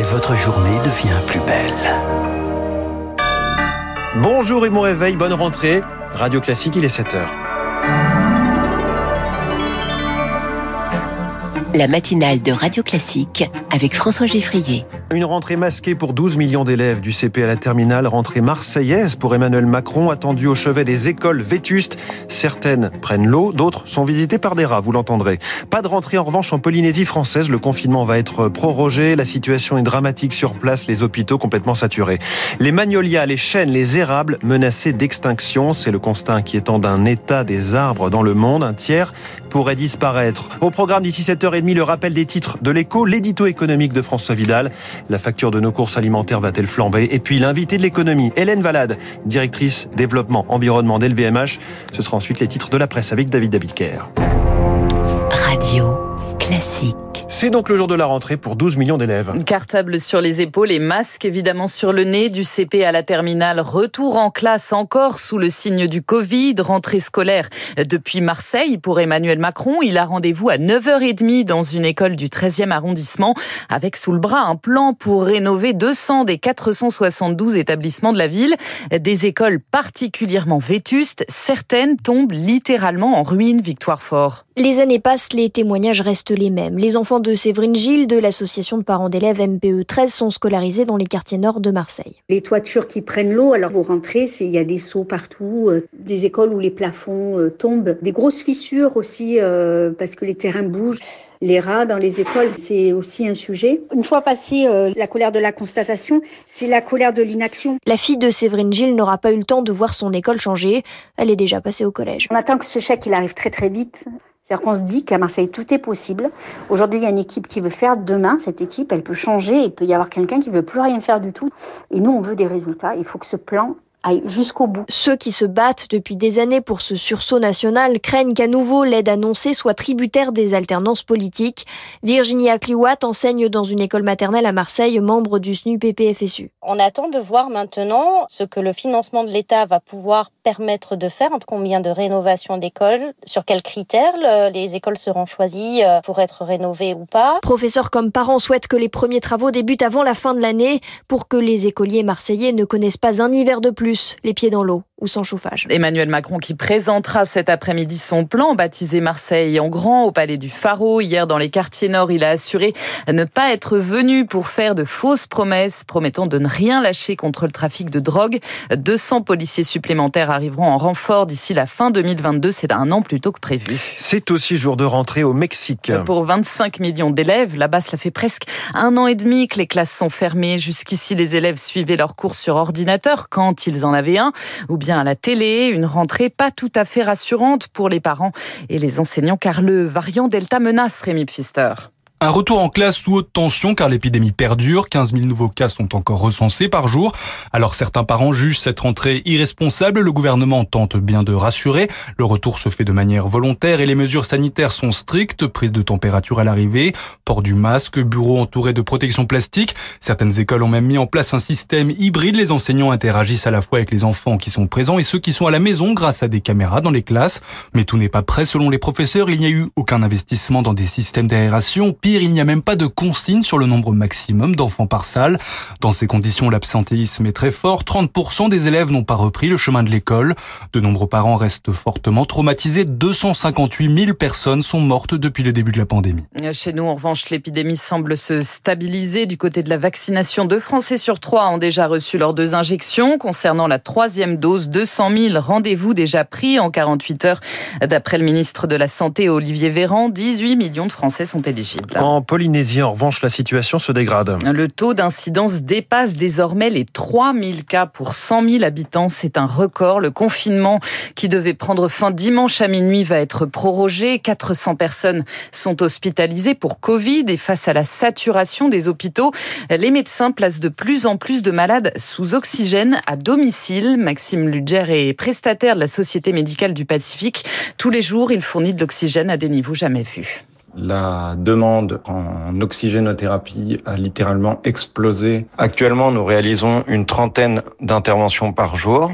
et votre journée devient plus belle. Bonjour et bon réveil, bonne rentrée. Radio Classique, il est 7h. La matinale de Radio Classique avec François Geffrier. Une rentrée masquée pour 12 millions d'élèves du CP à la terminale, rentrée marseillaise pour Emmanuel Macron, attendue au chevet des écoles vétustes. Certaines prennent l'eau, d'autres sont visitées par des rats, vous l'entendrez. Pas de rentrée en revanche en Polynésie française, le confinement va être prorogé, la situation est dramatique sur place, les hôpitaux complètement saturés. Les magnolias, les chênes, les érables menacés d'extinction, c'est le constat inquiétant d'un état des arbres dans le monde, un tiers pourrait disparaître. Au programme d'ici 7h30, le rappel des titres de l'écho, l'édito économique de François Vidal. La facture de nos courses alimentaires va-t-elle flamber? Et puis l'invité de l'économie, Hélène Valade, directrice développement environnement d'LVMH. Ce sera ensuite les titres de la presse avec David Dabiker. Radio classique. C'est donc le jour de la rentrée pour 12 millions d'élèves. Cartable sur les épaules et masque évidemment sur le nez, du CP à la terminale. Retour en classe encore sous le signe du Covid. Rentrée scolaire depuis Marseille pour Emmanuel Macron. Il a rendez-vous à 9h30 dans une école du 13e arrondissement avec sous le bras un plan pour rénover 200 des 472 établissements de la ville. Des écoles particulièrement vétustes. Certaines tombent littéralement en ruine, Victoire Fort. Les années passent, les témoignages restent les mêmes. Les enfants de Séverine Gilles de l'association de parents d'élèves MPE 13 sont scolarisés dans les quartiers nord de Marseille. Les toitures qui prennent l'eau, alors vous rentrez, il y a des seaux partout, euh, des écoles où les plafonds euh, tombent, des grosses fissures aussi euh, parce que les terrains bougent. Les rats dans les écoles, c'est aussi un sujet. Une fois passé la colère de la constatation, c'est la colère de l'inaction. La fille de Séverine Gilles n'aura pas eu le temps de voir son école changer. Elle est déjà passée au collège. On attend que ce chèque il arrive très très vite. C'est-à-dire qu'on se dit qu'à Marseille, tout est possible. Aujourd'hui, il y a une équipe qui veut faire. Demain, cette équipe, elle peut changer. Il peut y avoir quelqu'un qui veut plus rien faire du tout. Et nous, on veut des résultats. Il faut que ce plan aille jusqu'au bout. Ceux qui se battent depuis des années pour ce sursaut national craignent qu'à nouveau l'aide annoncée soit tributaire des alternances politiques. Virginia Cliwat enseigne dans une école maternelle à Marseille, membre du SNU-PPFSU. On attend de voir maintenant ce que le financement de l'État va pouvoir permettre de faire, combien de rénovations d'écoles, sur quels critères les écoles seront choisies euh, pour être rénovées ou pas? Professeurs comme parents souhaitent que les premiers travaux débutent avant la fin de l'année pour que les écoliers marseillais ne connaissent pas un hiver de plus, les pieds dans l'eau ou sans chauffage. Emmanuel Macron qui présentera cet après-midi son plan baptisé Marseille en grand au palais du Pharaon. Hier dans les quartiers nord, il a assuré ne pas être venu pour faire de fausses promesses, promettant de ne rien lâcher contre le trafic de drogue. 200 policiers supplémentaires arriveront en renfort d'ici la fin 2022. C'est un an plus tôt que prévu. C'est aussi jour de rentrée au Mexique. Pour 25 millions d'élèves, là-bas, cela fait presque un an et demi que les classes sont fermées. Jusqu'ici, les élèves suivaient leurs cours sur ordinateur quand ils en avaient un, ou bien à la télé. Une rentrée pas tout à fait rassurante pour les parents et les enseignants car le variant Delta menace Rémi Pfister. Un retour en classe sous haute tension car l'épidémie perdure. 15 000 nouveaux cas sont encore recensés par jour. Alors certains parents jugent cette rentrée irresponsable. Le gouvernement tente bien de rassurer. Le retour se fait de manière volontaire et les mesures sanitaires sont strictes. Prise de température à l'arrivée, port du masque, bureau entouré de protection plastique. Certaines écoles ont même mis en place un système hybride. Les enseignants interagissent à la fois avec les enfants qui sont présents et ceux qui sont à la maison grâce à des caméras dans les classes. Mais tout n'est pas prêt selon les professeurs. Il n'y a eu aucun investissement dans des systèmes d'aération il n'y a même pas de consigne sur le nombre maximum d'enfants par salle. Dans ces conditions, l'absentéisme est très fort. 30% des élèves n'ont pas repris le chemin de l'école. De nombreux parents restent fortement traumatisés. 258 000 personnes sont mortes depuis le début de la pandémie. Chez nous, en revanche, l'épidémie semble se stabiliser. Du côté de la vaccination, deux Français sur trois ont déjà reçu leurs deux injections. Concernant la troisième dose, 200 000 rendez-vous déjà pris en 48 heures. D'après le ministre de la Santé, Olivier Véran, 18 millions de Français sont éligibles. En Polynésie, en revanche, la situation se dégrade. Le taux d'incidence dépasse désormais les 3000 cas pour 100 000 habitants. C'est un record. Le confinement qui devait prendre fin dimanche à minuit va être prorogé. 400 personnes sont hospitalisées pour Covid et face à la saturation des hôpitaux, les médecins placent de plus en plus de malades sous oxygène à domicile. Maxime Ludger est prestataire de la Société médicale du Pacifique. Tous les jours, il fournit de l'oxygène à des niveaux jamais vus. La demande en oxygénothérapie a littéralement explosé. Actuellement, nous réalisons une trentaine d'interventions par jour.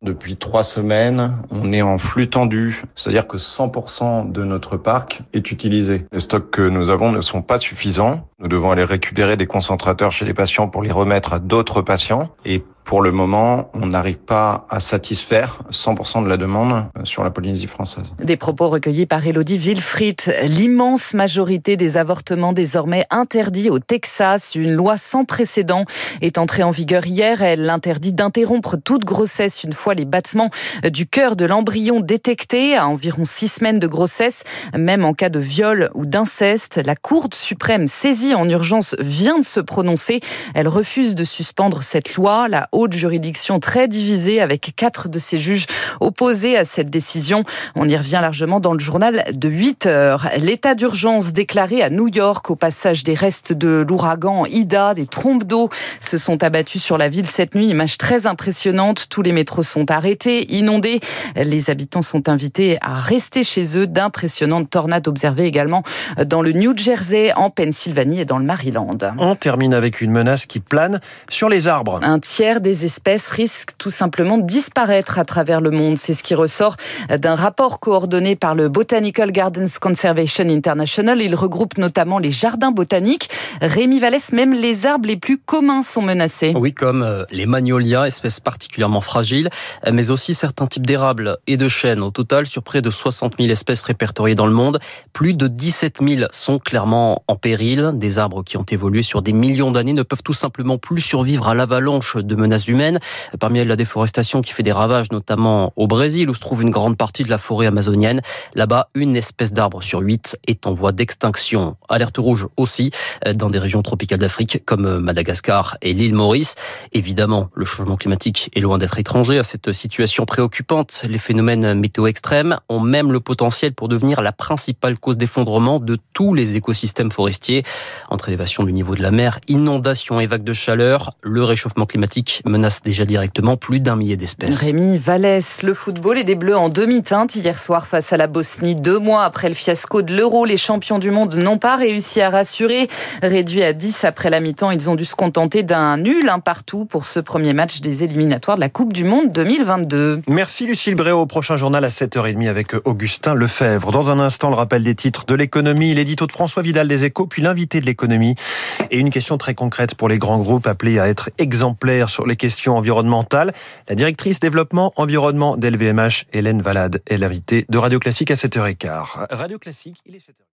Depuis trois semaines, on est en flux tendu, c'est-à-dire que 100% de notre parc est utilisé. Les stocks que nous avons ne sont pas suffisants. Nous devons aller récupérer des concentrateurs chez les patients pour les remettre à d'autres patients. Et pour le moment, on n'arrive pas à satisfaire 100% de la demande sur la Polynésie française. Des propos recueillis par Elodie Wilfried. L'immense majorité des avortements désormais interdits au Texas. Une loi sans précédent est entrée en vigueur hier. Elle interdit d'interrompre toute grossesse une fois les battements du cœur de l'embryon détectés à environ six semaines de grossesse, même en cas de viol ou d'inceste. La Cour suprême saisie en urgence vient de se prononcer. Elle refuse de suspendre cette loi. La haute juridiction très divisée avec quatre de ses juges opposés à cette décision. On y revient largement dans le journal de 8 heures. L'état d'urgence déclaré à New York au passage des restes de l'ouragan Ida, des trompes d'eau se sont abattues sur la ville cette nuit. Image très impressionnante. Tous les métros sont arrêtés, inondés. Les habitants sont invités à rester chez eux. D'impressionnantes tornades observées également dans le New Jersey, en Pennsylvanie et dans le Maryland. On termine avec une menace qui plane sur les arbres. Un tiers des espèces risquent tout simplement de disparaître à travers le monde. C'est ce qui ressort d'un rapport coordonné par le Botanical Gardens Conservation International. Il regroupe notamment les jardins botaniques. Rémi Vallès, même les arbres les plus communs sont menacés. Oui, comme euh, les magnolias, espèces particulièrement fragiles, euh, mais aussi certains types d'érables et de chênes. Au total, sur près de 60 000 espèces répertoriées dans le monde, plus de 17 000 sont clairement en péril. Des arbres qui ont évolué sur des millions d'années ne peuvent tout simplement plus survivre à l'avalanche de menaces humaines. Parmi elles, la déforestation qui fait des ravages, notamment au Brésil, où se trouve une grande partie de la forêt amazonienne. Là-bas, une espèce d'arbre sur huit est en voie d'extinction. Alerte rouge aussi euh, dans des régions tropicales d'Afrique, comme euh, Madagascar et l'île Maurice. Évidemment, le changement climatique est loin d'être étranger à cette situation préoccupante. Les phénomènes météo extrêmes ont même le potentiel pour devenir la principale cause d'effondrement de tous les écosystèmes forestiers. Entre élévation du niveau de la mer, inondations et vagues de chaleur, le réchauffement climatique menace déjà directement plus d'un millier d'espèces. Rémi Vallès, le football et des Bleus en demi-teinte hier soir face à la Bosnie. Deux mois après le fiasco de l'Euro, les champions du monde n'ont pas réussi à rassurer. Réduits à 10 après la mi-temps, ils ont dû se contenter d'un nul, un partout pour ce premier match des éliminatoires de la Coupe du Monde 2022. Merci Lucille Bréau. Au prochain journal à 7h30 avec Augustin Lefebvre. Dans un instant, le rappel des titres de l'économie, l'édito de François Vidal des Échos, puis l'invité de l'économie. Et une question très concrète pour les grands groupes appelés à être exemplaires sur les questions environnementales. La directrice développement environnement d'LVMH, Hélène Valade, est l'invitée de Radio Classique à 7h15. Radio Classique, il est 7h.